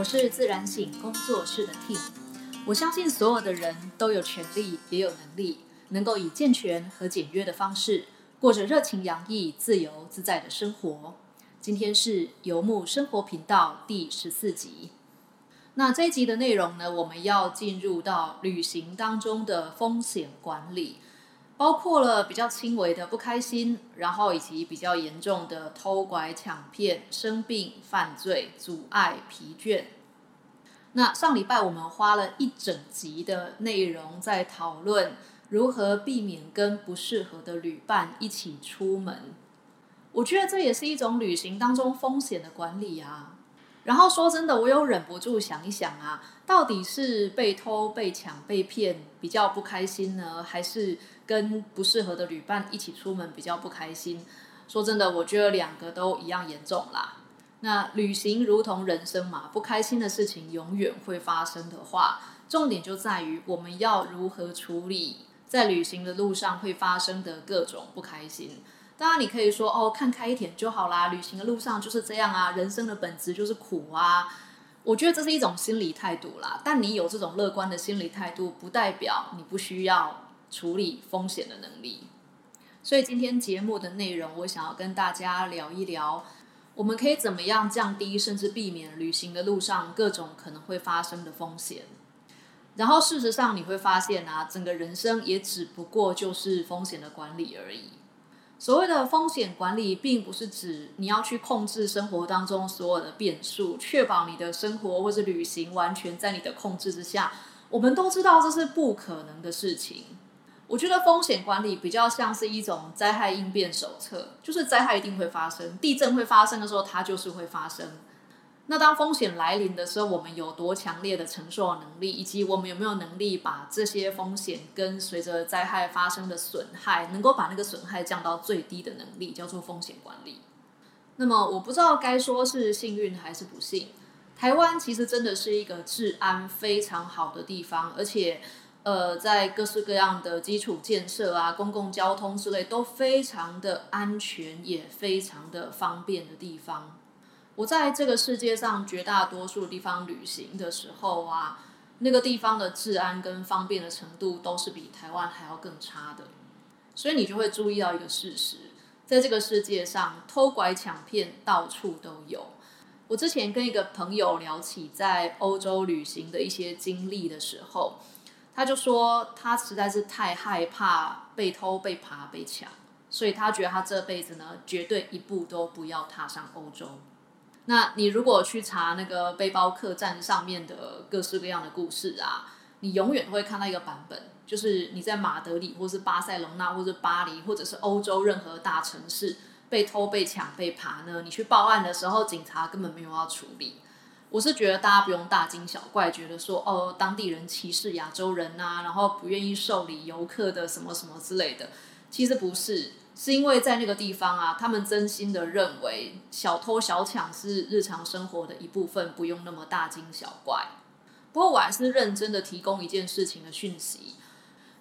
我是自然醒工作室的 Tim。我相信所有的人都有权利，也有能力，能够以健全和简约的方式，过着热情洋溢、自由自在的生活。今天是游牧生活频道第十四集。那这一集的内容呢，我们要进入到旅行当中的风险管理。包括了比较轻微的不开心，然后以及比较严重的偷拐抢骗、生病、犯罪、阻碍、疲倦。那上礼拜我们花了一整集的内容在讨论如何避免跟不适合的旅伴一起出门。我觉得这也是一种旅行当中风险的管理啊。然后说真的，我有忍不住想一想啊，到底是被偷、被抢、被骗比较不开心呢，还是？跟不适合的旅伴一起出门比较不开心。说真的，我觉得两个都一样严重啦。那旅行如同人生嘛，不开心的事情永远会发生的话，重点就在于我们要如何处理在旅行的路上会发生的各种不开心。当然，你可以说哦，看开一点就好啦，旅行的路上就是这样啊，人生的本质就是苦啊。我觉得这是一种心理态度啦。但你有这种乐观的心理态度，不代表你不需要。处理风险的能力，所以今天节目的内容，我想要跟大家聊一聊，我们可以怎么样降低甚至避免旅行的路上各种可能会发生的风险。然后事实上你会发现啊，整个人生也只不过就是风险的管理而已。所谓的风险管理，并不是指你要去控制生活当中所有的变数，确保你的生活或是旅行完全在你的控制之下。我们都知道这是不可能的事情。我觉得风险管理比较像是一种灾害应变手册，就是灾害一定会发生，地震会发生的时候，它就是会发生。那当风险来临的时候，我们有多强烈的承受能力，以及我们有没有能力把这些风险跟随着灾害发生的损害，能够把那个损害降到最低的能力，叫做风险管理。那么我不知道该说是幸运还是不幸。台湾其实真的是一个治安非常好的地方，而且。呃，在各式各样的基础建设啊、公共交通之类都非常的安全，也非常的方便的地方。我在这个世界上绝大多数地方旅行的时候啊，那个地方的治安跟方便的程度都是比台湾还要更差的。所以你就会注意到一个事实，在这个世界上，偷拐抢骗到处都有。我之前跟一个朋友聊起在欧洲旅行的一些经历的时候。他就说，他实在是太害怕被偷、被扒、被抢，所以他觉得他这辈子呢，绝对一步都不要踏上欧洲。那你如果去查那个背包客栈上面的各式各样的故事啊，你永远会看到一个版本，就是你在马德里，或是巴塞隆纳，或是巴黎，或者是欧洲任何大城市被偷、被抢、被扒呢，你去报案的时候，警察根本没有要处理。我是觉得大家不用大惊小怪，觉得说哦，当地人歧视亚洲人呐，然后不愿意受理游客的什么什么之类的。其实不是，是因为在那个地方啊，他们真心的认为小偷小抢是日常生活的一部分，不用那么大惊小怪。不过我还是认真的提供一件事情的讯息：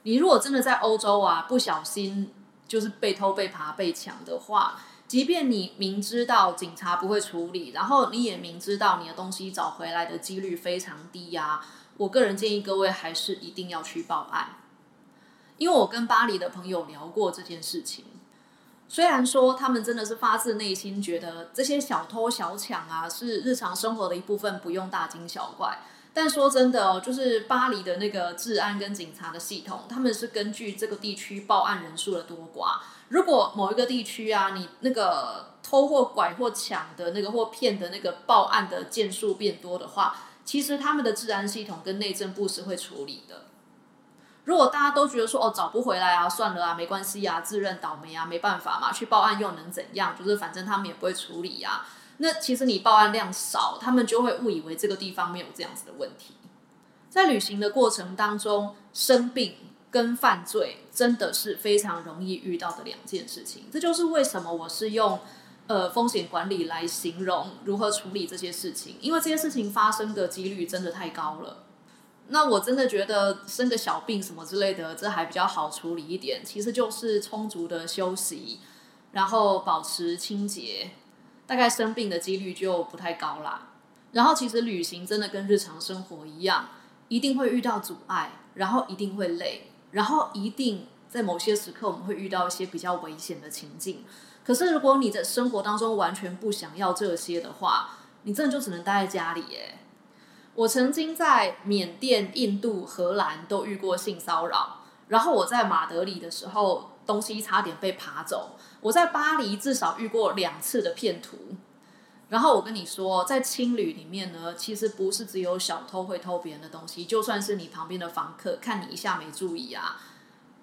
你如果真的在欧洲啊，不小心就是被偷、被扒、被抢的话。即便你明知道警察不会处理，然后你也明知道你的东西找回来的几率非常低呀，我个人建议各位还是一定要去报案，因为我跟巴黎的朋友聊过这件事情，虽然说他们真的是发自内心觉得这些小偷小抢啊是日常生活的一部分，不用大惊小怪。但说真的哦，就是巴黎的那个治安跟警察的系统，他们是根据这个地区报案人数的多寡。如果某一个地区啊，你那个偷或拐或抢的那个或骗的那个报案的件数变多的话，其实他们的治安系统跟内政部是会处理的。如果大家都觉得说哦找不回来啊，算了啊，没关系啊，自认倒霉啊，没办法嘛，去报案又能怎样？就是反正他们也不会处理呀。那其实你报案量少，他们就会误以为这个地方没有这样子的问题。在旅行的过程当中，生病跟犯罪真的是非常容易遇到的两件事情。这就是为什么我是用呃风险管理来形容如何处理这些事情，因为这些事情发生的几率真的太高了。那我真的觉得生个小病什么之类的，这还比较好处理一点。其实就是充足的休息，然后保持清洁。大概生病的几率就不太高啦。然后其实旅行真的跟日常生活一样，一定会遇到阻碍，然后一定会累，然后一定在某些时刻我们会遇到一些比较危险的情境。可是如果你在生活当中完全不想要这些的话，你真的就只能待在家里耶。我曾经在缅甸、印度、荷兰都遇过性骚扰，然后我在马德里的时候，东西差点被扒走。我在巴黎至少遇过两次的骗徒。然后我跟你说，在青旅里面呢，其实不是只有小偷会偷别人的东西，就算是你旁边的房客看你一下没注意啊，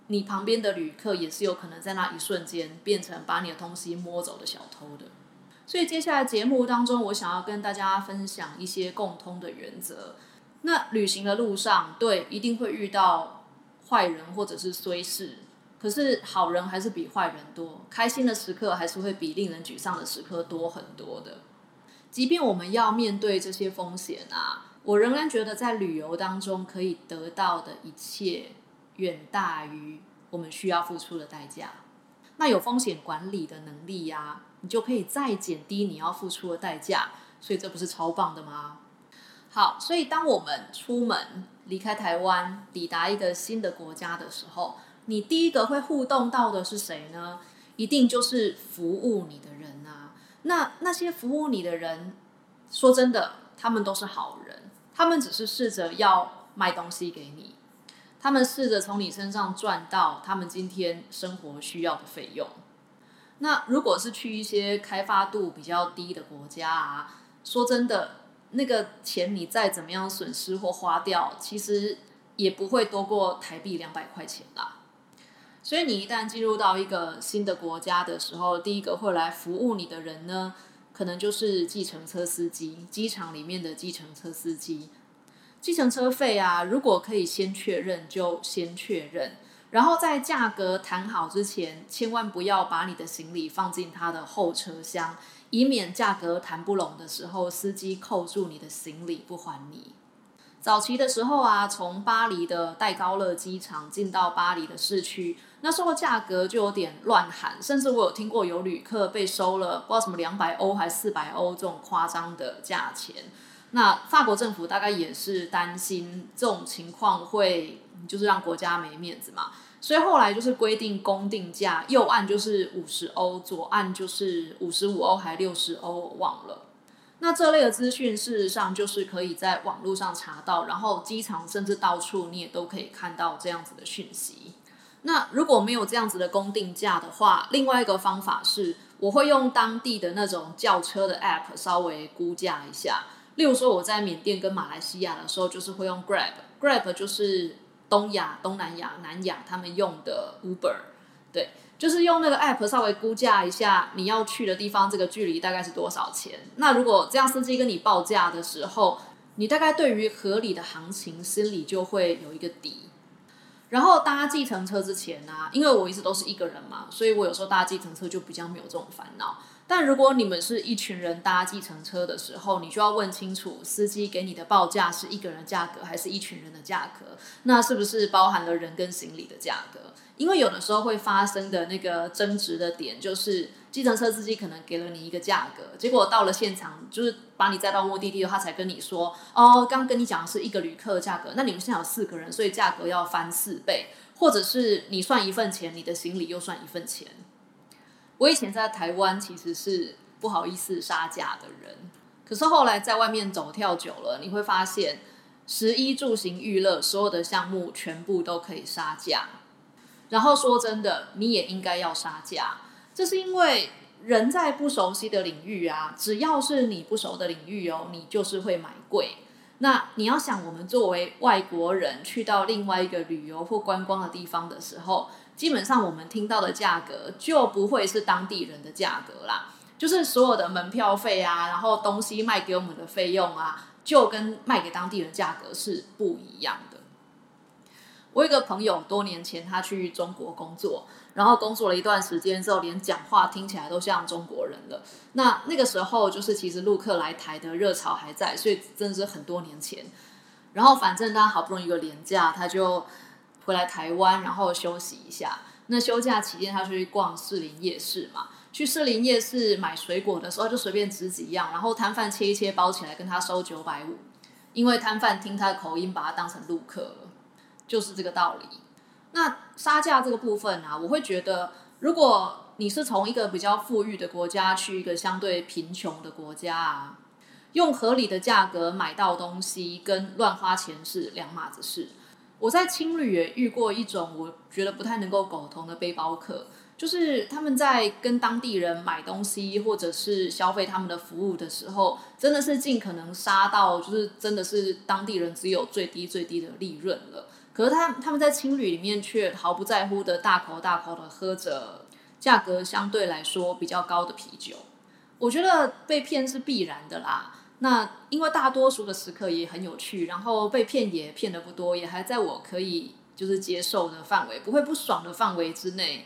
你旁边的旅客也是有可能在那一瞬间变成把你的东西摸走的小偷的。所以接下来节目当中，我想要跟大家分享一些共通的原则。那旅行的路上，对，一定会遇到坏人或者是衰事，可是好人还是比坏人多，开心的时刻还是会比令人沮丧的时刻多很多的。即便我们要面对这些风险啊，我仍然觉得在旅游当中可以得到的一切，远大于我们需要付出的代价。那有风险管理的能力呀。你就可以再减低你要付出的代价，所以这不是超棒的吗？好，所以当我们出门离开台湾，抵达一个新的国家的时候，你第一个会互动到的是谁呢？一定就是服务你的人啊。那那些服务你的人，说真的，他们都是好人，他们只是试着要卖东西给你，他们试着从你身上赚到他们今天生活需要的费用。那如果是去一些开发度比较低的国家啊，说真的，那个钱你再怎么样损失或花掉，其实也不会多过台币两百块钱啦。所以你一旦进入到一个新的国家的时候，第一个会来服务你的人呢，可能就是计程车司机，机场里面的计程车司机。计程车费啊，如果可以先确认，就先确认。然后在价格谈好之前，千万不要把你的行李放进他的后车厢，以免价格谈不拢的时候，司机扣住你的行李不还你。早期的时候啊，从巴黎的戴高乐机场进到巴黎的市区，那时候价格就有点乱喊，甚至我有听过有旅客被收了不知道什么两百欧还是四百欧这种夸张的价钱。那法国政府大概也是担心这种情况会。就是让国家没面子嘛，所以后来就是规定公定价，右岸就是五十欧，左岸就是五十五欧还六十欧，我忘了。那这类的资讯事实上就是可以在网络上查到，然后机场甚至到处你也都可以看到这样子的讯息。那如果没有这样子的公定价的话，另外一个方法是，我会用当地的那种轿车的 App 稍微估价一下。例如说我在缅甸跟马来西亚的时候，就是会用 Grab，Grab 就是。东亚、东南亚、南亚，他们用的 Uber，对，就是用那个 App 稍微估价一下你要去的地方，这个距离大概是多少钱。那如果这样司机跟你报价的时候，你大概对于合理的行情心里就会有一个底。然后搭计程车之前呢，因为我一直都是一个人嘛，所以我有时候搭计程车就比较没有这种烦恼。但如果你们是一群人搭计程车的时候，你就要问清楚司机给你的报价是一个人价格还是一群人的价格，那是不是包含了人跟行李的价格？因为有的时候会发生的那个争执的点，就是计程车司机可能给了你一个价格，结果到了现场就是把你载到目的地，他才跟你说，哦，刚跟你讲的是一个旅客的价格，那你们现在有四个人，所以价格要翻四倍，或者是你算一份钱，你的行李又算一份钱。我以前在台湾其实是不好意思杀价的人，可是后来在外面走跳久了，你会发现，食衣住行娱乐所有的项目全部都可以杀价。然后说真的，你也应该要杀价，这是因为人在不熟悉的领域啊，只要是你不熟的领域哦，你就是会买贵。那你要想，我们作为外国人去到另外一个旅游或观光的地方的时候。基本上我们听到的价格就不会是当地人的价格啦，就是所有的门票费啊，然后东西卖给我们的费用啊，就跟卖给当地人价格是不一样的。我有个朋友，多年前他去中国工作，然后工作了一段时间之后，连讲话听起来都像中国人了。那那个时候就是其实陆客来台的热潮还在，所以真的是很多年前。然后反正他好不容易有个廉价，他就。回来台湾，然后休息一下。那休假期间，他去逛士林夜市嘛，去士林夜市买水果的时候，就随便指几样，然后摊贩切一切包起来，跟他收九百五，因为摊贩听他的口音，把他当成陆客了，就是这个道理。那杀价这个部分啊，我会觉得，如果你是从一个比较富裕的国家去一个相对贫穷的国家啊，用合理的价格买到东西，跟乱花钱是两码子事。我在青旅也遇过一种我觉得不太能够苟同的背包客，就是他们在跟当地人买东西或者是消费他们的服务的时候，真的是尽可能杀到，就是真的是当地人只有最低最低的利润了。可是他他们在青旅里面却毫不在乎的大口大口的喝着价格相对来说比较高的啤酒，我觉得被骗是必然的啦。那因为大多数的时刻也很有趣，然后被骗也骗的不多，也还在我可以就是接受的范围，不会不爽的范围之内，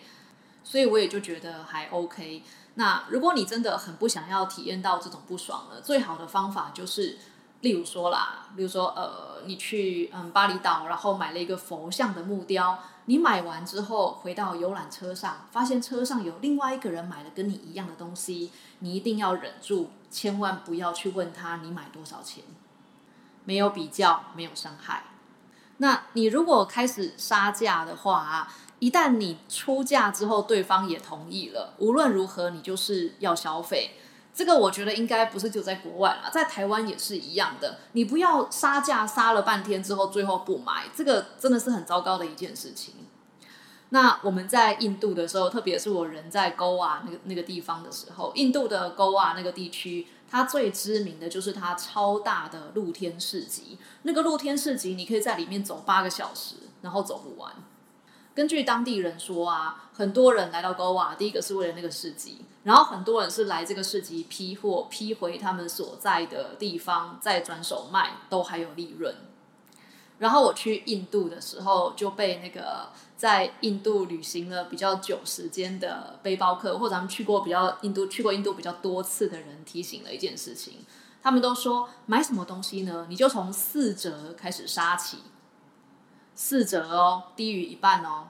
所以我也就觉得还 OK。那如果你真的很不想要体验到这种不爽了，最好的方法就是，例如说啦，比如说呃，你去嗯巴厘岛，然后买了一个佛像的木雕，你买完之后回到游览车上，发现车上有另外一个人买了跟你一样的东西，你一定要忍住。千万不要去问他你买多少钱，没有比较，没有伤害。那你如果开始杀价的话啊，一旦你出价之后，对方也同意了，无论如何你就是要消费。这个我觉得应该不是就在国外啦，在台湾也是一样的。你不要杀价杀了半天之后，最后不买，这个真的是很糟糕的一件事情。那我们在印度的时候，特别是我人在勾瓦那个那个地方的时候，印度的勾瓦那个地区，它最知名的就是它超大的露天市集。那个露天市集，你可以在里面走八个小时，然后走不完。根据当地人说啊，很多人来到勾瓦，第一个是为了那个市集，然后很多人是来这个市集批货，批回他们所在的地方，再转手卖，都还有利润。然后我去印度的时候，就被那个。在印度旅行了比较久时间的背包客，或者咱们去过比较印度去过印度比较多次的人，提醒了一件事情。他们都说买什么东西呢？你就从四折开始杀起，四折哦，低于一半哦。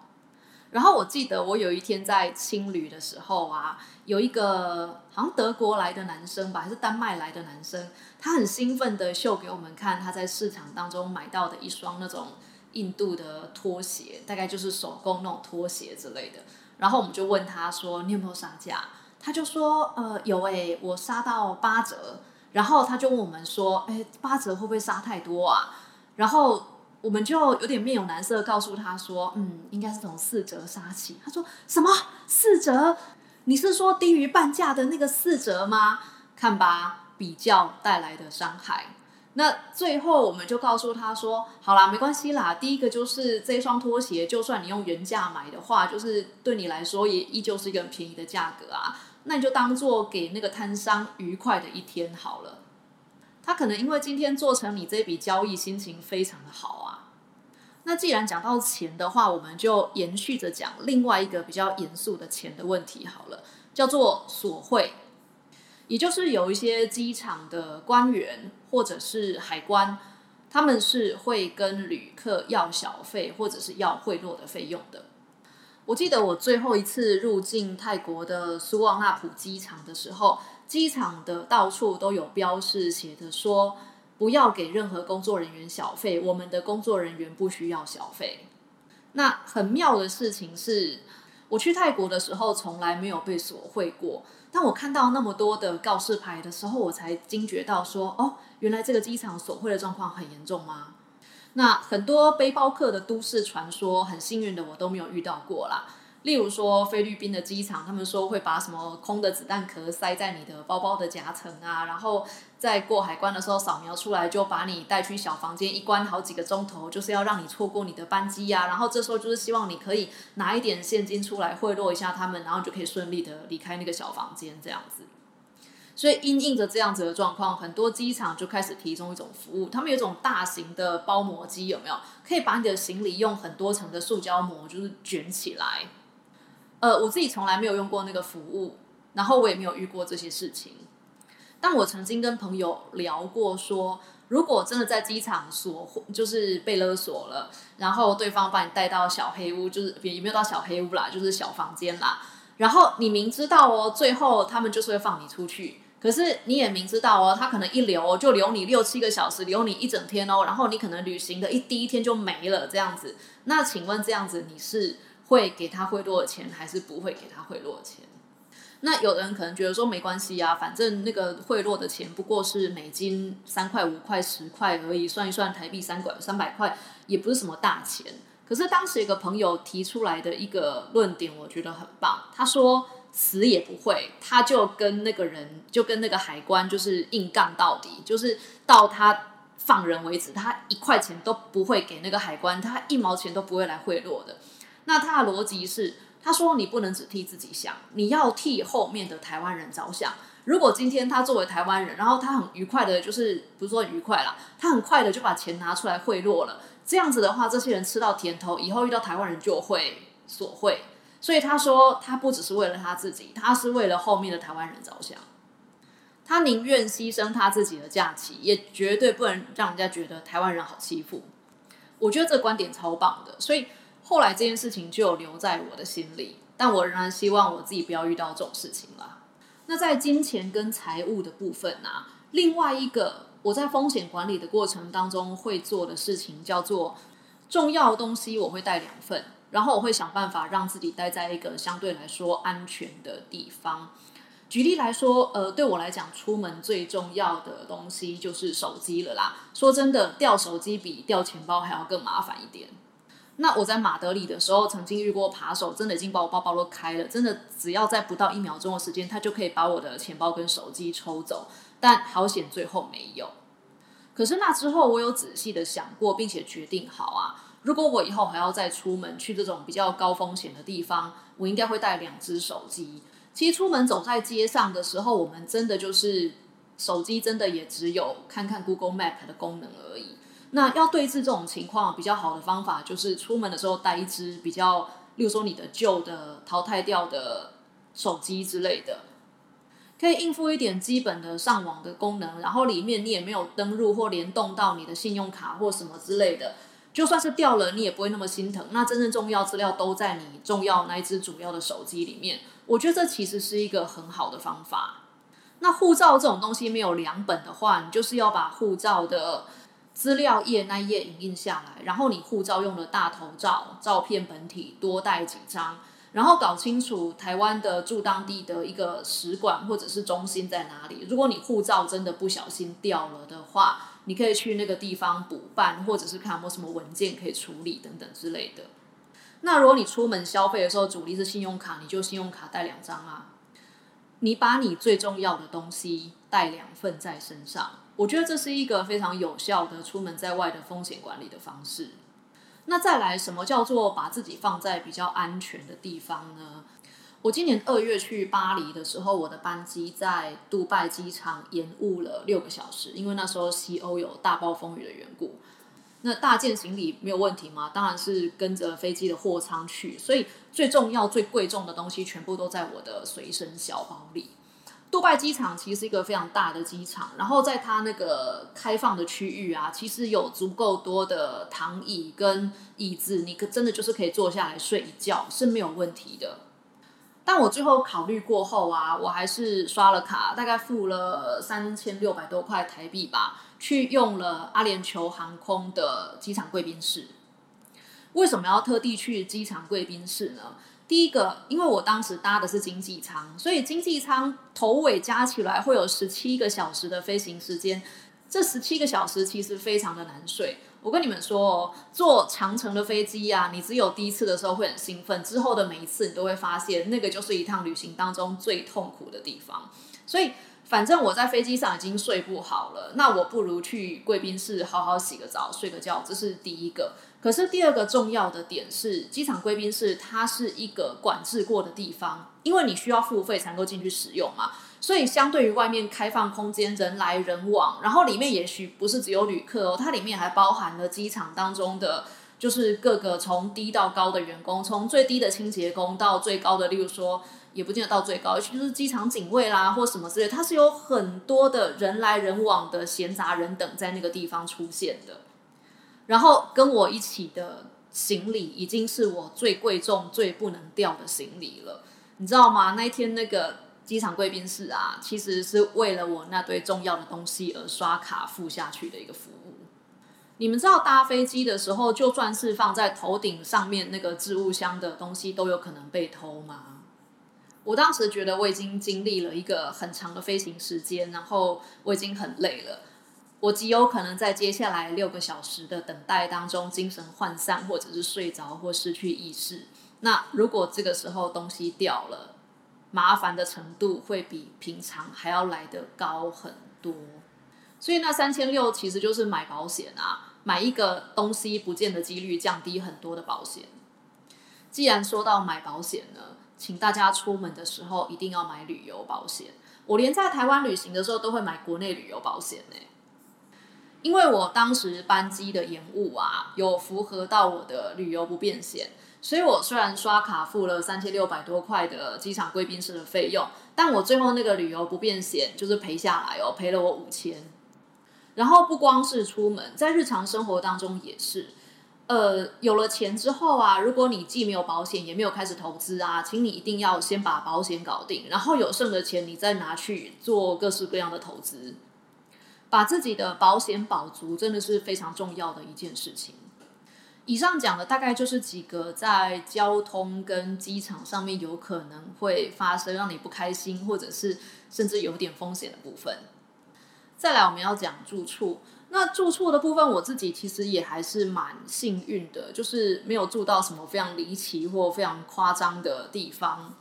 然后我记得我有一天在青旅的时候啊，有一个好像德国来的男生吧，还是丹麦来的男生，他很兴奋的秀给我们看他在市场当中买到的一双那种。印度的拖鞋，大概就是手工那种拖鞋之类的。然后我们就问他说：“你有没有杀价？”他就说：“呃，有诶，我杀到八折。”然后他就问我们说：“哎，八折会不会杀太多啊？”然后我们就有点面有难色，告诉他说：“嗯，应该是从四折杀起。”他说：“什么四折？你是说低于半价的那个四折吗？”看吧，比较带来的伤害。那最后我们就告诉他说：“好啦，没关系啦。第一个就是这双拖鞋，就算你用原价买的话，就是对你来说也依旧是一个很便宜的价格啊。那你就当做给那个摊商愉快的一天好了。他可能因为今天做成你这笔交易，心情非常的好啊。那既然讲到钱的话，我们就延续着讲另外一个比较严肃的钱的问题好了，叫做索贿。”也就是有一些机场的官员或者是海关，他们是会跟旅客要小费或者是要贿赂的费用的。我记得我最后一次入境泰国的苏旺纳普机场的时候，机场的到处都有标示，写的说不要给任何工作人员小费，我们的工作人员不需要小费。那很妙的事情是，我去泰国的时候从来没有被索贿过。当我看到那么多的告示牌的时候，我才惊觉到说：“哦，原来这个机场索贿的状况很严重吗？”那很多背包客的都市传说，很幸运的我都没有遇到过啦。例如说菲律宾的机场，他们说会把什么空的子弹壳塞在你的包包的夹层啊，然后在过海关的时候扫描出来，就把你带去小房间一关好几个钟头，就是要让你错过你的班机呀。然后这时候就是希望你可以拿一点现金出来贿赂一下他们，然后就可以顺利的离开那个小房间这样子。所以因应着这样子的状况，很多机场就开始提供一种服务，他们有一种大型的包膜机，有没有？可以把你的行李用很多层的塑胶膜就是卷起来。呃，我自己从来没有用过那个服务，然后我也没有遇过这些事情。但我曾经跟朋友聊过，说如果真的在机场锁，就是被勒索了，然后对方把你带到小黑屋，就是也没有到小黑屋啦，就是小房间啦。然后你明知道哦，最后他们就是会放你出去，可是你也明知道哦，他可能一留就留你六七个小时，留你一整天哦，然后你可能旅行的一第一天就没了这样子。那请问这样子你是会给他贿赂的钱，还是不会给他贿赂的钱？那有的人可能觉得说没关系啊，反正那个贿赂的钱不过是美金三块、五块、十块而已，算一算台币三块、三百块，也不是什么大钱。可是当时一个朋友提出来的一个论点，我觉得很棒。他说死也不会，他就跟那个人，就跟那个海关，就是硬杠到底，就是到他放人为止，他一块钱都不会给那个海关，他一毛钱都不会来贿赂的。那他的逻辑是。他说：“你不能只替自己想，你要替后面的台湾人着想。如果今天他作为台湾人，然后他很愉快的，就是不是说愉快啦，他很快的就把钱拿出来贿赂了。这样子的话，这些人吃到甜头，以后遇到台湾人就会索贿。所以他说，他不只是为了他自己，他是为了后面的台湾人着想。他宁愿牺牲他自己的假期，也绝对不能让人家觉得台湾人好欺负。我觉得这观点超棒的，所以。”后来这件事情就留在我的心里，但我仍然希望我自己不要遇到这种事情啦。那在金钱跟财务的部分呢？另外一个我在风险管理的过程当中会做的事情叫做重要的东西我会带两份，然后我会想办法让自己待在一个相对来说安全的地方。举例来说，呃，对我来讲，出门最重要的东西就是手机了啦。说真的，掉手机比掉钱包还要更麻烦一点。那我在马德里的时候，曾经遇过扒手，真的已经把我包包都开了，真的只要在不到一秒钟的时间，他就可以把我的钱包跟手机抽走。但好险，最后没有。可是那之后，我有仔细的想过，并且决定好啊，如果我以后还要再出门去这种比较高风险的地方，我应该会带两只手机。其实出门走在街上的时候，我们真的就是手机，真的也只有看看 Google Map 的功能而已。那要对峙这种情况比较好的方法，就是出门的时候带一支比较，例如说你的旧的淘汰掉的手机之类的，可以应付一点基本的上网的功能，然后里面你也没有登录或联动到你的信用卡或什么之类的，就算是掉了，你也不会那么心疼。那真正重要资料都在你重要那一支主要的手机里面，我觉得这其实是一个很好的方法。那护照这种东西没有两本的话，你就是要把护照的。资料页那一页影印下来，然后你护照用的大头照、照片本体多带几张，然后搞清楚台湾的驻当地的一个使馆或者是中心在哪里。如果你护照真的不小心掉了的话，你可以去那个地方补办，或者是看有没有什么文件可以处理等等之类的。那如果你出门消费的时候主力是信用卡，你就信用卡带两张啊。你把你最重要的东西带两份在身上。我觉得这是一个非常有效的出门在外的风险管理的方式。那再来，什么叫做把自己放在比较安全的地方呢？我今年二月去巴黎的时候，我的班机在杜拜机场延误了六个小时，因为那时候西欧有大暴风雨的缘故。那大件行李没有问题吗？当然是跟着飞机的货舱去，所以最重要、最贵重的东西全部都在我的随身小包里。杜拜机场其实是一个非常大的机场，然后在它那个开放的区域啊，其实有足够多的躺椅跟椅子，你可真的就是可以坐下来睡一觉是没有问题的。但我最后考虑过后啊，我还是刷了卡，大概付了三千六百多块台币吧，去用了阿联酋航空的机场贵宾室。为什么要特地去机场贵宾室呢？第一个，因为我当时搭的是经济舱，所以经济舱头尾加起来会有十七个小时的飞行时间。这十七个小时其实非常的难睡。我跟你们说哦，坐长程的飞机啊，你只有第一次的时候会很兴奋，之后的每一次你都会发现，那个就是一趟旅行当中最痛苦的地方。所以，反正我在飞机上已经睡不好了，那我不如去贵宾室好好洗个澡、睡个觉，这是第一个。可是第二个重要的点是，机场贵宾室它是一个管制过的地方，因为你需要付费才能够进去使用嘛，所以相对于外面开放空间，人来人往，然后里面也许不是只有旅客哦，它里面还包含了机场当中的，就是各个从低到高的员工，从最低的清洁工到最高的，例如说也不见得到最高，就是机场警卫啦或什么之类，它是有很多的人来人往的闲杂人等在那个地方出现的。然后跟我一起的行李已经是我最贵重、最不能掉的行李了。你知道吗？那天那个机场贵宾室啊，其实是为了我那堆重要的东西而刷卡付下去的一个服务。你们知道搭飞机的时候，就算是放在头顶上面那个置物箱的东西，都有可能被偷吗？我当时觉得我已经经历了一个很长的飞行时间，然后我已经很累了，我极有可能在接下来六个小时的等待当中精神涣散，或者是睡着或失去意识。那如果这个时候东西掉了，麻烦的程度会比平常还要来得高很多。所以那三千六其实就是买保险啊，买一个东西不见的几率降低很多的保险。既然说到买保险呢？请大家出门的时候一定要买旅游保险。我连在台湾旅行的时候都会买国内旅游保险呢，因为我当时班机的延误啊，有符合到我的旅游不便险，所以我虽然刷卡付了三千六百多块的机场贵宾室的费用，但我最后那个旅游不便险就是赔下来哦，赔了我五千。然后不光是出门，在日常生活当中也是。呃，有了钱之后啊，如果你既没有保险，也没有开始投资啊，请你一定要先把保险搞定，然后有剩的钱你再拿去做各式各样的投资，把自己的保险保足，真的是非常重要的一件事情。以上讲的大概就是几个在交通跟机场上面有可能会发生让你不开心，或者是甚至有点风险的部分。再来，我们要讲住处。那住处的部分，我自己其实也还是蛮幸运的，就是没有住到什么非常离奇或非常夸张的地方。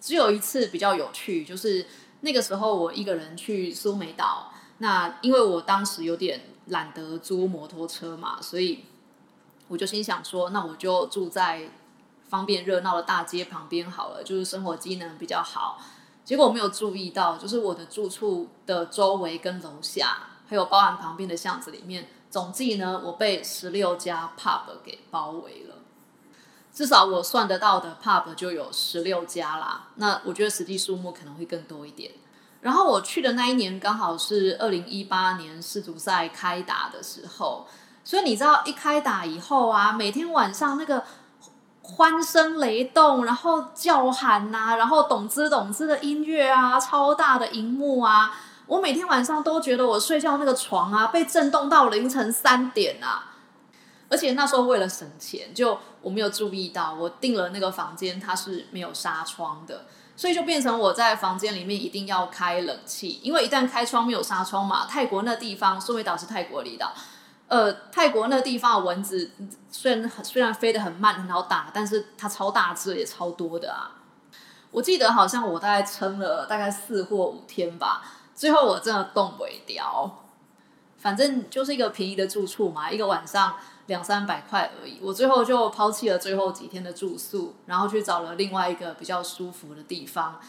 只有一次比较有趣，就是那个时候我一个人去苏梅岛。那因为我当时有点懒得租摩托车嘛，所以我就心想说，那我就住在方便热闹的大街旁边好了，就是生活机能比较好。结果我没有注意到，就是我的住处的周围跟楼下。还有包含旁边的巷子里面，总计呢，我被十六家 pub 给包围了。至少我算得到的 pub 就有十六家啦。那我觉得实际数目可能会更多一点。然后我去的那一年刚好是二零一八年世足赛开打的时候，所以你知道一开打以后啊，每天晚上那个欢声雷动，然后叫喊呐，然后懂之懂之的音乐啊，超大的荧幕啊。我每天晚上都觉得我睡觉那个床啊被震动到凌晨三点啊！而且那时候为了省钱，就我没有注意到，我订了那个房间它是没有纱窗的，所以就变成我在房间里面一定要开冷气，因为一旦开窗没有纱窗嘛，泰国那地方，苏梅岛是泰国离岛，呃，泰国那地方的蚊子虽然虽然飞得很慢很好打，但是它超大只也超多的啊！我记得好像我大概撑了大概四或五天吧。最后我真的动不了，反正就是一个便宜的住处嘛，一个晚上两三百块而已。我最后就抛弃了最后几天的住宿，然后去找了另外一个比较舒服的地方，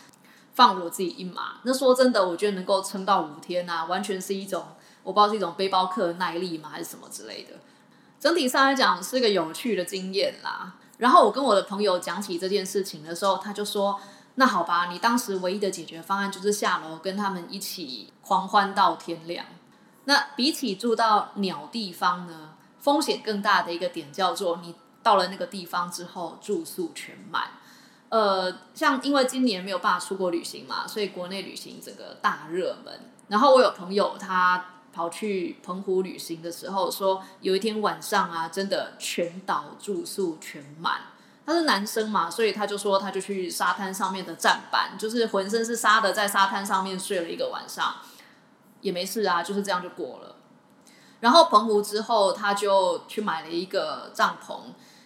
放我自己一马。那说真的，我觉得能够撑到五天啊，完全是一种我不知道是一种背包客耐力嘛，还是什么之类的。整体上来讲是个有趣的经验啦。然后我跟我的朋友讲起这件事情的时候，他就说。那好吧，你当时唯一的解决方案就是下楼跟他们一起狂欢到天亮。那比起住到鸟地方呢，风险更大的一个点叫做你到了那个地方之后住宿全满。呃，像因为今年没有办法出国旅行嘛，所以国内旅行整个大热门。然后我有朋友他跑去澎湖旅行的时候说，有一天晚上啊，真的全岛住宿全满。他是男生嘛，所以他就说，他就去沙滩上面的站板，就是浑身是沙的，在沙滩上面睡了一个晚上，也没事啊，就是这样就过了。然后澎湖之后，他就去买了一个帐篷，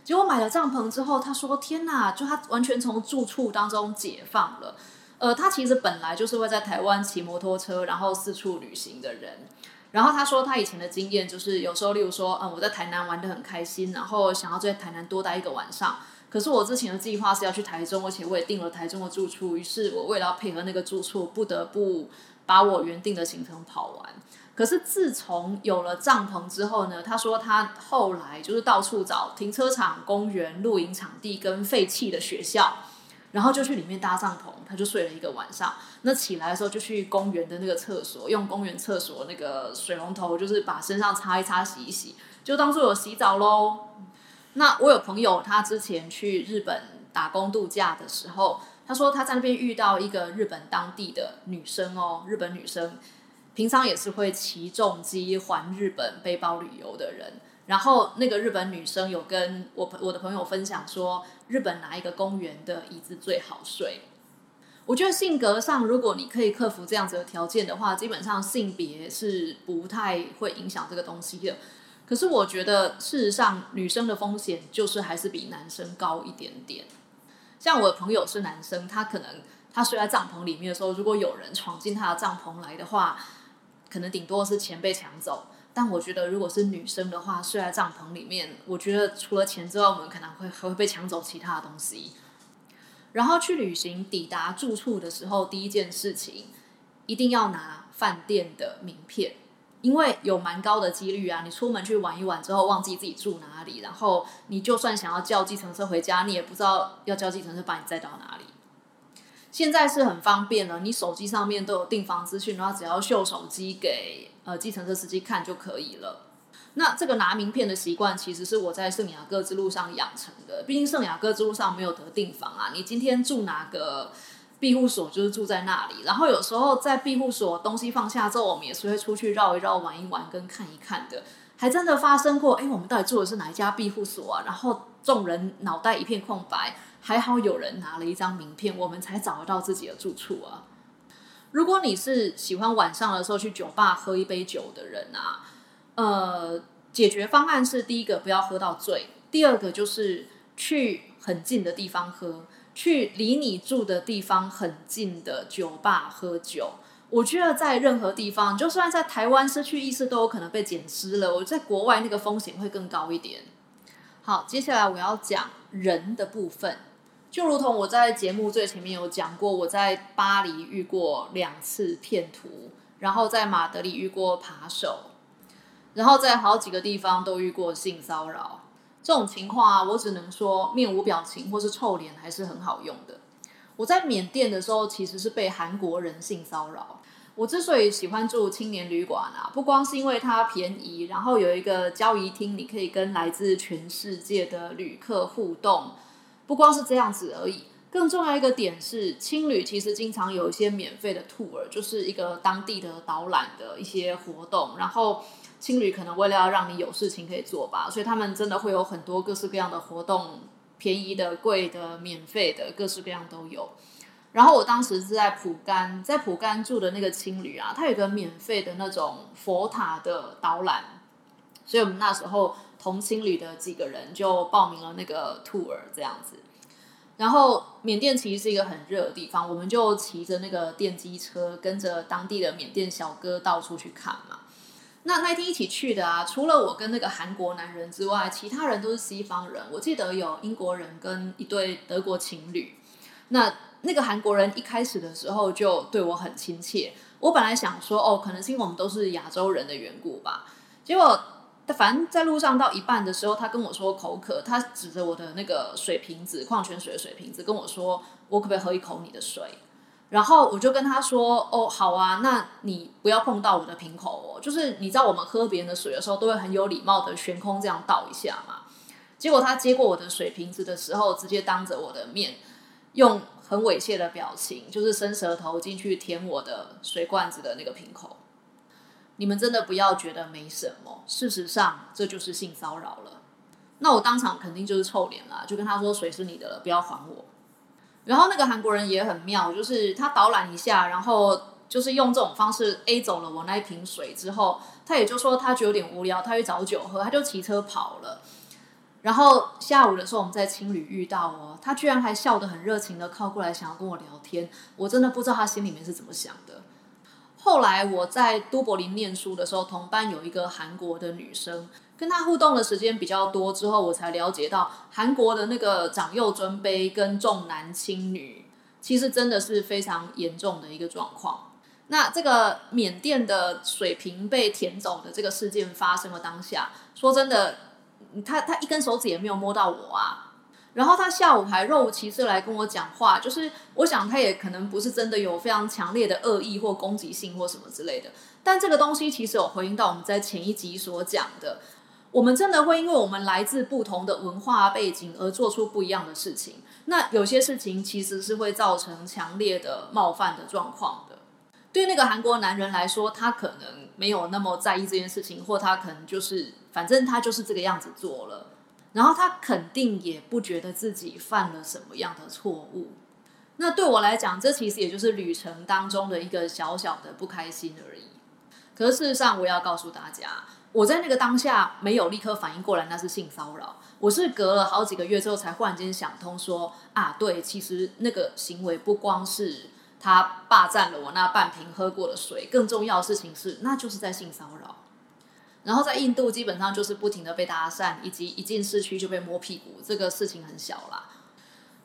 结果买了帐篷之后，他说：“天哪！”就他完全从住处当中解放了。呃，他其实本来就是会在台湾骑摩托车，然后四处旅行的人。然后他说，他以前的经验就是，有时候，例如说，嗯，我在台南玩的很开心，然后想要在台南多待一个晚上。可是我之前的计划是要去台中，而且我也订了台中的住处。于是我为了要配合那个住处，不得不把我原定的行程跑完。可是自从有了帐篷之后呢，他说他后来就是到处找停车场、公园、露营场地跟废弃的学校，然后就去里面搭帐篷，他就睡了一个晚上。那起来的时候就去公园的那个厕所，用公园厕所那个水龙头，就是把身上擦一擦、洗一洗，就当做有洗澡喽。那我有朋友，他之前去日本打工度假的时候，他说他在那边遇到一个日本当地的女生哦，日本女生，平常也是会骑重机环日本背包旅游的人。然后那个日本女生有跟我我的朋友分享说，日本哪一个公园的椅子最好睡？我觉得性格上，如果你可以克服这样子的条件的话，基本上性别是不太会影响这个东西的。可是我觉得，事实上，女生的风险就是还是比男生高一点点。像我的朋友是男生，他可能他睡在帐篷里面的时候，如果有人闯进他的帐篷来的话，可能顶多是钱被抢走。但我觉得，如果是女生的话，睡在帐篷里面，我觉得除了钱之外，我们可能会还会被抢走其他的东西。然后去旅行，抵达住处的时候，第一件事情一定要拿饭店的名片，因为有蛮高的几率啊，你出门去玩一玩之后，忘记自己住哪里，然后你就算想要叫计程车回家，你也不知道要叫计程车把你载到哪里。现在是很方便了，你手机上面都有订房资讯，然后只要秀手机给呃计程车司机看就可以了。那这个拿名片的习惯，其实是我在圣雅各之路上养成的。毕竟圣雅各之路上没有得订房啊，你今天住哪个庇护所，就是住在那里。然后有时候在庇护所东西放下之后，我们也是会出去绕一绕、玩一玩、跟看一看的。还真的发生过，哎，我们到底住的是哪一家庇护所啊？然后众人脑袋一片空白，还好有人拿了一张名片，我们才找得到自己的住处啊。如果你是喜欢晚上的时候去酒吧喝一杯酒的人啊。呃，解决方案是第一个不要喝到醉，第二个就是去很近的地方喝，去离你住的地方很近的酒吧喝酒。我觉得在任何地方，就算在台湾失去意识都有可能被捡尸了。我在国外那个风险会更高一点。好，接下来我要讲人的部分，就如同我在节目最前面有讲过，我在巴黎遇过两次骗徒，然后在马德里遇过扒手。然后在好几个地方都遇过性骚扰，这种情况啊，我只能说面无表情或是臭脸还是很好用的。我在缅甸的时候其实是被韩国人性骚扰。我之所以喜欢住青年旅馆啊，不光是因为它便宜，然后有一个交谊厅，你可以跟来自全世界的旅客互动，不光是这样子而已。更重要一个点是，青旅其实经常有一些免费的 tour，就是一个当地的导览的一些活动，然后。青旅可能为了要让你有事情可以做吧，所以他们真的会有很多各式各样的活动，便宜的、贵的、免费的，各式各样都有。然后我当时是在普甘，在普甘住的那个青旅啊，它有个免费的那种佛塔的导览，所以我们那时候同青旅的几个人就报名了那个 tour 这样子。然后缅甸其实是一个很热的地方，我们就骑着那个电机车，跟着当地的缅甸小哥到处去看嘛。那那天一起去的啊，除了我跟那个韩国男人之外，其他人都是西方人。我记得有英国人跟一对德国情侣。那那个韩国人一开始的时候就对我很亲切。我本来想说，哦，可能是因为我们都是亚洲人的缘故吧。结果，反正在路上到一半的时候，他跟我说口渴，他指着我的那个水瓶子，矿泉水的水瓶子，跟我说，我可不可以喝一口你的水？然后我就跟他说：“哦，好啊，那你不要碰到我的瓶口哦。就是你知道，我们喝别人的水的时候，都会很有礼貌的悬空这样倒一下嘛。结果他接过我的水瓶子的时候，直接当着我的面，用很猥亵的表情，就是伸舌头进去舔我的水罐子的那个瓶口。你们真的不要觉得没什么，事实上这就是性骚扰了。那我当场肯定就是臭脸了，就跟他说：水是你的了，不要还我。”然后那个韩国人也很妙，就是他导览一下，然后就是用这种方式 A 走了我那一瓶水之后，他也就说他觉得有点无聊，他去找酒喝，他就骑车跑了。然后下午的时候我们在青旅遇到哦，他居然还笑得很热情的靠过来想要跟我聊天，我真的不知道他心里面是怎么想的。后来我在都柏林念书的时候，同班有一个韩国的女生。跟她互动的时间比较多之后，我才了解到韩国的那个长幼尊卑跟重男轻女，其实真的是非常严重的一个状况。那这个缅甸的水瓶被舔走的这个事件发生了当下，说真的，他他一根手指也没有摸到我啊。然后他下午还若无其事来跟我讲话，就是我想他也可能不是真的有非常强烈的恶意或攻击性或什么之类的。但这个东西其实有回应到我们在前一集所讲的。我们真的会因为我们来自不同的文化背景而做出不一样的事情。那有些事情其实是会造成强烈的冒犯的状况的。对那个韩国男人来说，他可能没有那么在意这件事情，或他可能就是反正他就是这个样子做了，然后他肯定也不觉得自己犯了什么样的错误。那对我来讲，这其实也就是旅程当中的一个小小的不开心而已。可是事实上，我要告诉大家，我在那个当下没有立刻反应过来那是性骚扰，我是隔了好几个月之后才忽然间想通，说啊，对，其实那个行为不光是。他霸占了我那半瓶喝过的水，更重要的事情是，那就是在性骚扰。然后在印度，基本上就是不停的被搭讪，以及一进市区就被摸屁股，这个事情很小啦。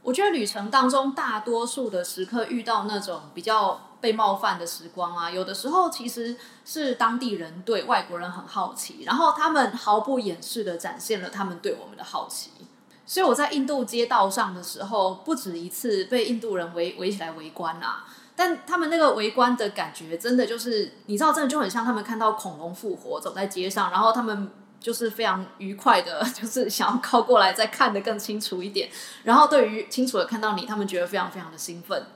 我觉得旅程当中，大多数的时刻遇到那种比较被冒犯的时光啊，有的时候其实是当地人对外国人很好奇，然后他们毫不掩饰的展现了他们对我们的好奇。所以我在印度街道上的时候，不止一次被印度人围围起来围观啊！但他们那个围观的感觉，真的就是，你知道，真的就很像他们看到恐龙复活走在街上，然后他们就是非常愉快的，就是想要靠过来再看得更清楚一点，然后对于清楚的看到你，他们觉得非常非常的兴奋。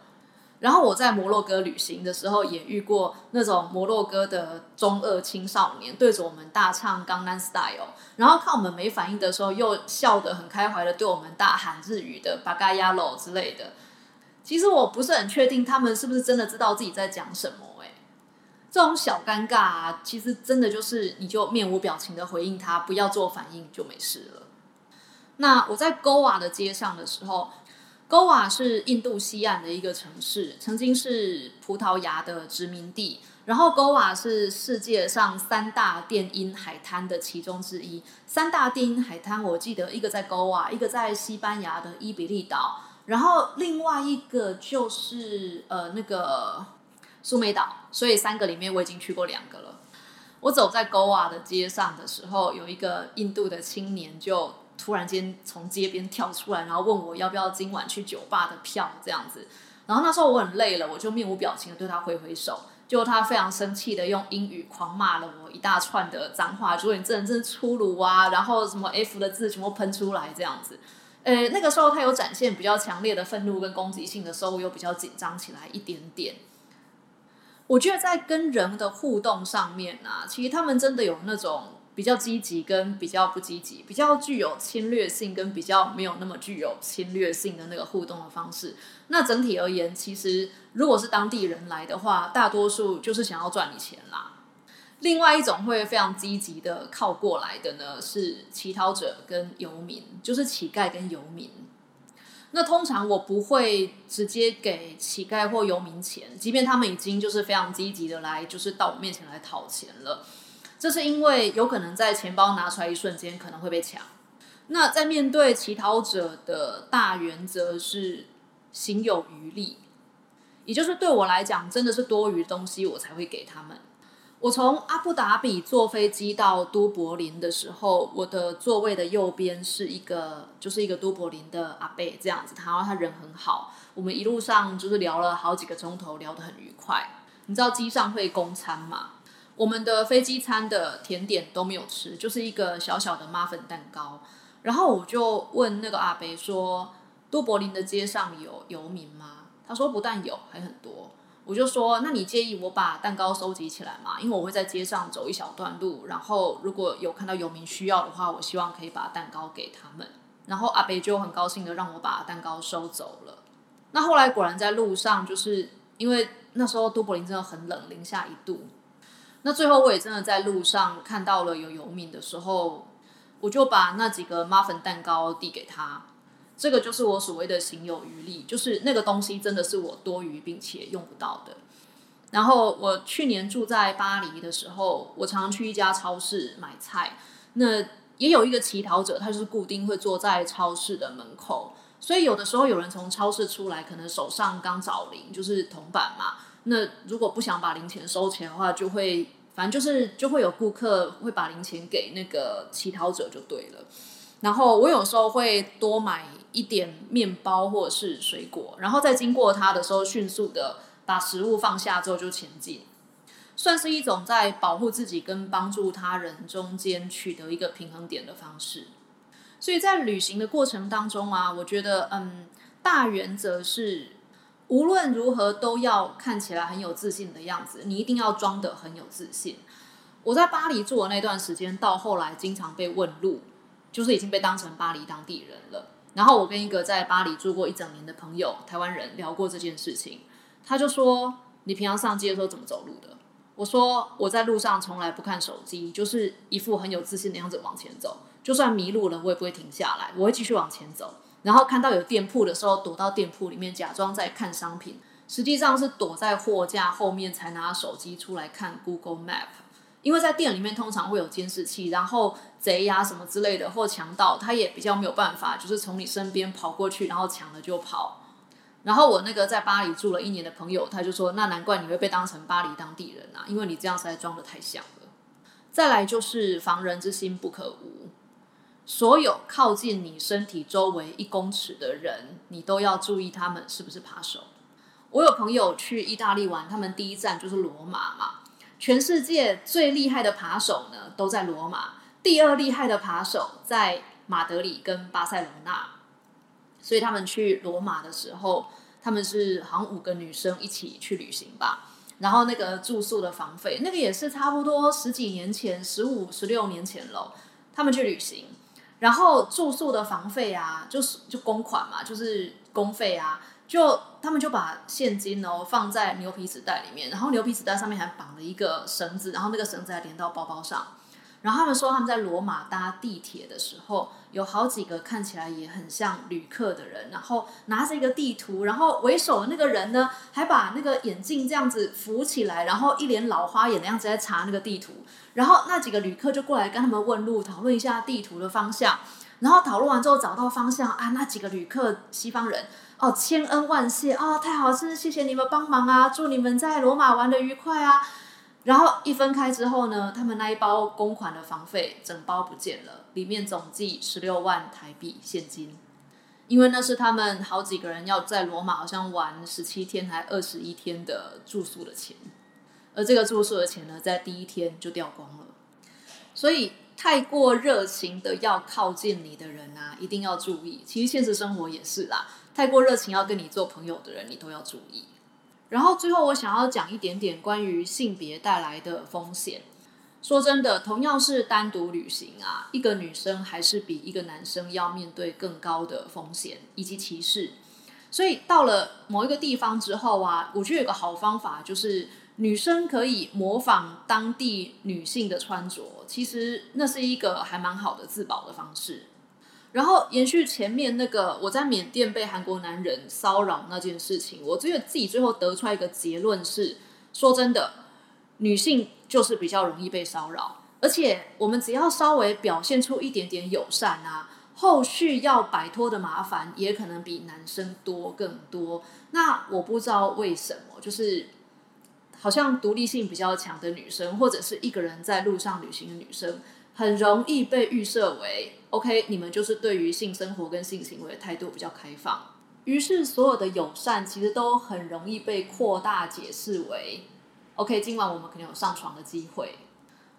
然后我在摩洛哥旅行的时候，也遇过那种摩洛哥的中二青少年对着我们大唱《江南 Style》，然后看我们没反应的时候，又笑得很开怀的对我们大喊日语的“巴嘎亚罗”之类的。其实我不是很确定他们是不是真的知道自己在讲什么。哎，这种小尴尬啊，其实真的就是你就面无表情的回应他，不要做反应就没事了。那我在勾瓦的街上的时候。勾瓦是印度西岸的一个城市，曾经是葡萄牙的殖民地。然后，勾瓦是世界上三大电音海滩的其中之一。三大电音海滩，我记得一个在勾瓦，一个在西班牙的伊比利岛，然后另外一个就是呃那个苏梅岛。所以三个里面，我已经去过两个了。我走在勾瓦的街上的时候，有一个印度的青年就。突然间从街边跳出来，然后问我要不要今晚去酒吧的票这样子。然后那时候我很累了，我就面无表情的对他挥挥手。就他非常生气的用英语狂骂了我一大串的脏话，说你这人真是粗鲁啊，然后什么 F 的字全部喷出来这样子。呃，那个时候他有展现比较强烈的愤怒跟攻击性的时候，又比较紧张起来一点点。我觉得在跟人的互动上面啊，其实他们真的有那种。比较积极跟比较不积极，比较具有侵略性跟比较没有那么具有侵略性的那个互动的方式。那整体而言，其实如果是当地人来的话，大多数就是想要赚你钱啦。另外一种会非常积极的靠过来的呢，是乞讨者跟游民，就是乞丐跟游民。那通常我不会直接给乞丐或游民钱，即便他们已经就是非常积极的来，就是到我面前来讨钱了。这是因为有可能在钱包拿出来一瞬间可能会被抢。那在面对乞讨者的大原则是行有余力，也就是对我来讲真的是多余东西我才会给他们。我从阿布达比坐飞机到都柏林的时候，我的座位的右边是一个就是一个都柏林的阿贝这样子，然后他人很好，我们一路上就是聊了好几个钟头，聊得很愉快。你知道机上会供餐吗？我们的飞机餐的甜点都没有吃，就是一个小小的妈粉蛋糕。然后我就问那个阿贝说：“都柏林的街上有游民吗？”他说：“不但有，还很多。”我就说：“那你介意我把蛋糕收集起来吗？因为我会在街上走一小段路，然后如果有看到游民需要的话，我希望可以把蛋糕给他们。”然后阿北就很高兴的让我把蛋糕收走了。那后来果然在路上，就是因为那时候都柏林真的很冷，零下一度。那最后我也真的在路上看到了有游民的时候，我就把那几个妈粉蛋糕递给他。这个就是我所谓的行有余力，就是那个东西真的是我多余并且用不到的。然后我去年住在巴黎的时候，我常常去一家超市买菜，那也有一个乞讨者，他就是固定会坐在超市的门口，所以有的时候有人从超市出来，可能手上刚找零，就是铜板嘛。那如果不想把零钱收钱的话，就会反正就是就会有顾客会把零钱给那个乞讨者就对了。然后我有时候会多买一点面包或是水果，然后在经过它的时候迅速的把食物放下之后就前进。算是一种在保护自己跟帮助他人中间取得一个平衡点的方式。所以在旅行的过程当中啊，我觉得，嗯，大原则是无论如何都要看起来很有自信的样子，你一定要装得很有自信。我在巴黎住的那段时间，到后来经常被问路，就是已经被当成巴黎当地人了。然后我跟一个在巴黎住过一整年的朋友，台湾人聊过这件事情，他就说：“你平常上街的时候怎么走路的？”我说：“我在路上从来不看手机，就是一副很有自信的样子往前走。”就算迷路了，我也不会停下来，我会继续往前走。然后看到有店铺的时候，躲到店铺里面，假装在看商品，实际上是躲在货架后面才拿手机出来看 Google Map。因为在店里面通常会有监视器，然后贼呀什么之类的，或强盗，他也比较没有办法，就是从你身边跑过去，然后抢了就跑。然后我那个在巴黎住了一年的朋友，他就说：“那难怪你会被当成巴黎当地人啊，因为你这样实在装的太像了。”再来就是防人之心不可无。所有靠近你身体周围一公尺的人，你都要注意他们是不是扒手。我有朋友去意大利玩，他们第一站就是罗马嘛。全世界最厉害的扒手呢，都在罗马；第二厉害的扒手在马德里跟巴塞罗那。所以他们去罗马的时候，他们是好像五个女生一起去旅行吧。然后那个住宿的房费，那个也是差不多十几年前，十五、十六年前了。他们去旅行。然后住宿的房费啊，就是就公款嘛，就是公费啊，就他们就把现金哦放在牛皮纸袋里面，然后牛皮纸袋上面还绑了一个绳子，然后那个绳子还连到包包上。然后他们说他们在罗马搭地铁的时候，有好几个看起来也很像旅客的人，然后拿着一个地图，然后为首的那个人呢，还把那个眼镜这样子扶起来，然后一脸老花眼的样子在查那个地图。然后那几个旅客就过来跟他们问路，讨论一下地图的方向。然后讨论完之后找到方向啊，那几个旅客西方人哦，千恩万谢哦，太好，真是谢谢你们帮忙啊，祝你们在罗马玩的愉快啊。然后一分开之后呢，他们那一包公款的房费整包不见了，里面总计十六万台币现金，因为那是他们好几个人要在罗马好像玩十七天还二十一天的住宿的钱。而这个住宿的钱呢，在第一天就掉光了，所以太过热情的要靠近你的人啊，一定要注意。其实现实生活也是啦，太过热情要跟你做朋友的人，你都要注意。然后最后我想要讲一点点关于性别带来的风险。说真的，同样是单独旅行啊，一个女生还是比一个男生要面对更高的风险以及歧视。所以到了某一个地方之后啊，我觉得有个好方法就是。女生可以模仿当地女性的穿着，其实那是一个还蛮好的自保的方式。然后延续前面那个我在缅甸被韩国男人骚扰那件事情，我觉得自己最后得出来一个结论是：说真的，女性就是比较容易被骚扰，而且我们只要稍微表现出一点点友善啊，后续要摆脱的麻烦也可能比男生多更多。那我不知道为什么，就是。好像独立性比较强的女生，或者是一个人在路上旅行的女生，很容易被预设为 OK，你们就是对于性生活跟性行为的态度比较开放。于是所有的友善其实都很容易被扩大解释为 OK，今晚我们可能有上床的机会。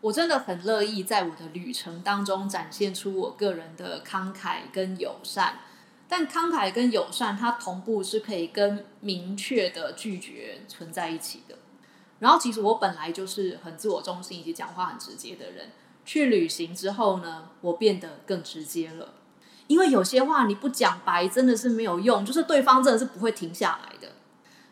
我真的很乐意在我的旅程当中展现出我个人的慷慨跟友善，但慷慨跟友善它同步是可以跟明确的拒绝存在一起的。然后，其实我本来就是很自我中心以及讲话很直接的人。去旅行之后呢，我变得更直接了。因为有些话你不讲白，真的是没有用，就是对方真的是不会停下来的。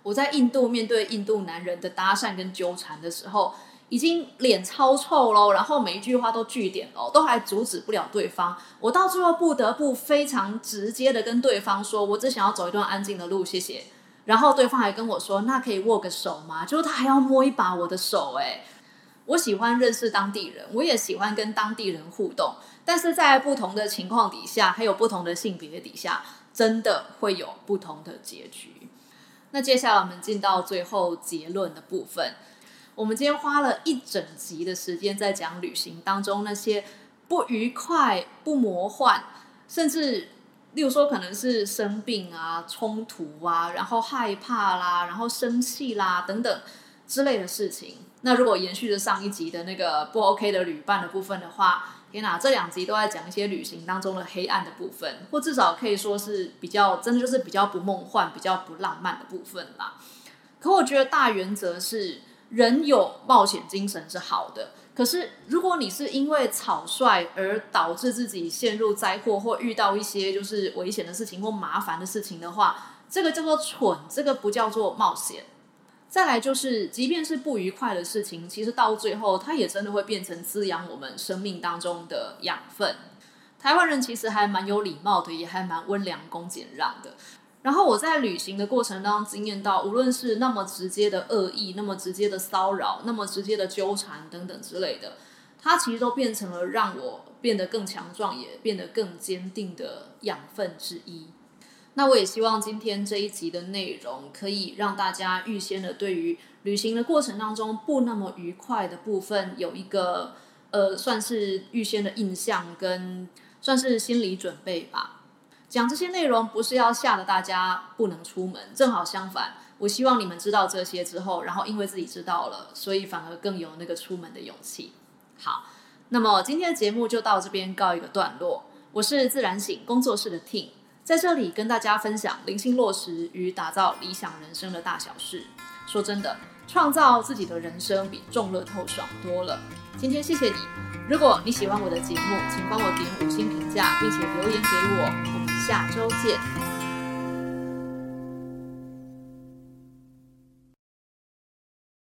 我在印度面对印度男人的搭讪跟纠缠的时候，已经脸超臭喽，然后每一句话都据点喽，都还阻止不了对方。我到最后不得不非常直接的跟对方说：“我只想要走一段安静的路，谢谢。”然后对方还跟我说：“那可以握个手吗？”就是他还要摸一把我的手。哎，我喜欢认识当地人，我也喜欢跟当地人互动。但是在不同的情况底下，还有不同的性别底下，真的会有不同的结局。那接下来我们进到最后结论的部分。我们今天花了一整集的时间在讲旅行当中那些不愉快、不魔幻，甚至。例如说，可能是生病啊、冲突啊，然后害怕啦，然后生气啦等等，之类的事情。那如果延续着上一集的那个不 OK 的旅伴的部分的话，天哪，这两集都在讲一些旅行当中的黑暗的部分，或至少可以说是比较真的就是比较不梦幻、比较不浪漫的部分啦。可我觉得大原则是，人有冒险精神是好的。可是如果你是因为草率而导致自己陷入灾祸或遇到一些就是危险的事情或麻烦的事情的话，这个叫做蠢，这个不叫做冒险。再来就是，即便是不愉快的事情，其实到最后，它也真的会变成滋养我们生命当中的养分。台湾人其实还蛮有礼貌的，也还蛮温良恭俭让的。然后我在旅行的过程当中经验到，无论是那么直接的恶意、那么直接的骚扰、那么直接的纠缠等等之类的，它其实都变成了让我变得更强壮，也变得更坚定的养分之一。那我也希望今天这一集的内容可以让大家预先的对于旅行的过程当中不那么愉快的部分有一个呃算是预先的印象跟算是心理准备吧。讲这些内容不是要吓得大家不能出门，正好相反，我希望你们知道这些之后，然后因为自己知道了，所以反而更有那个出门的勇气。好，那么今天的节目就到这边告一个段落。我是自然醒工作室的 Ting。在这里跟大家分享灵性落实与打造理想人生的大小事。说真的，创造自己的人生比中乐透爽多了。今天谢谢你，如果你喜欢我的节目，请帮我点五星评价，并且留言给我。我们下周见。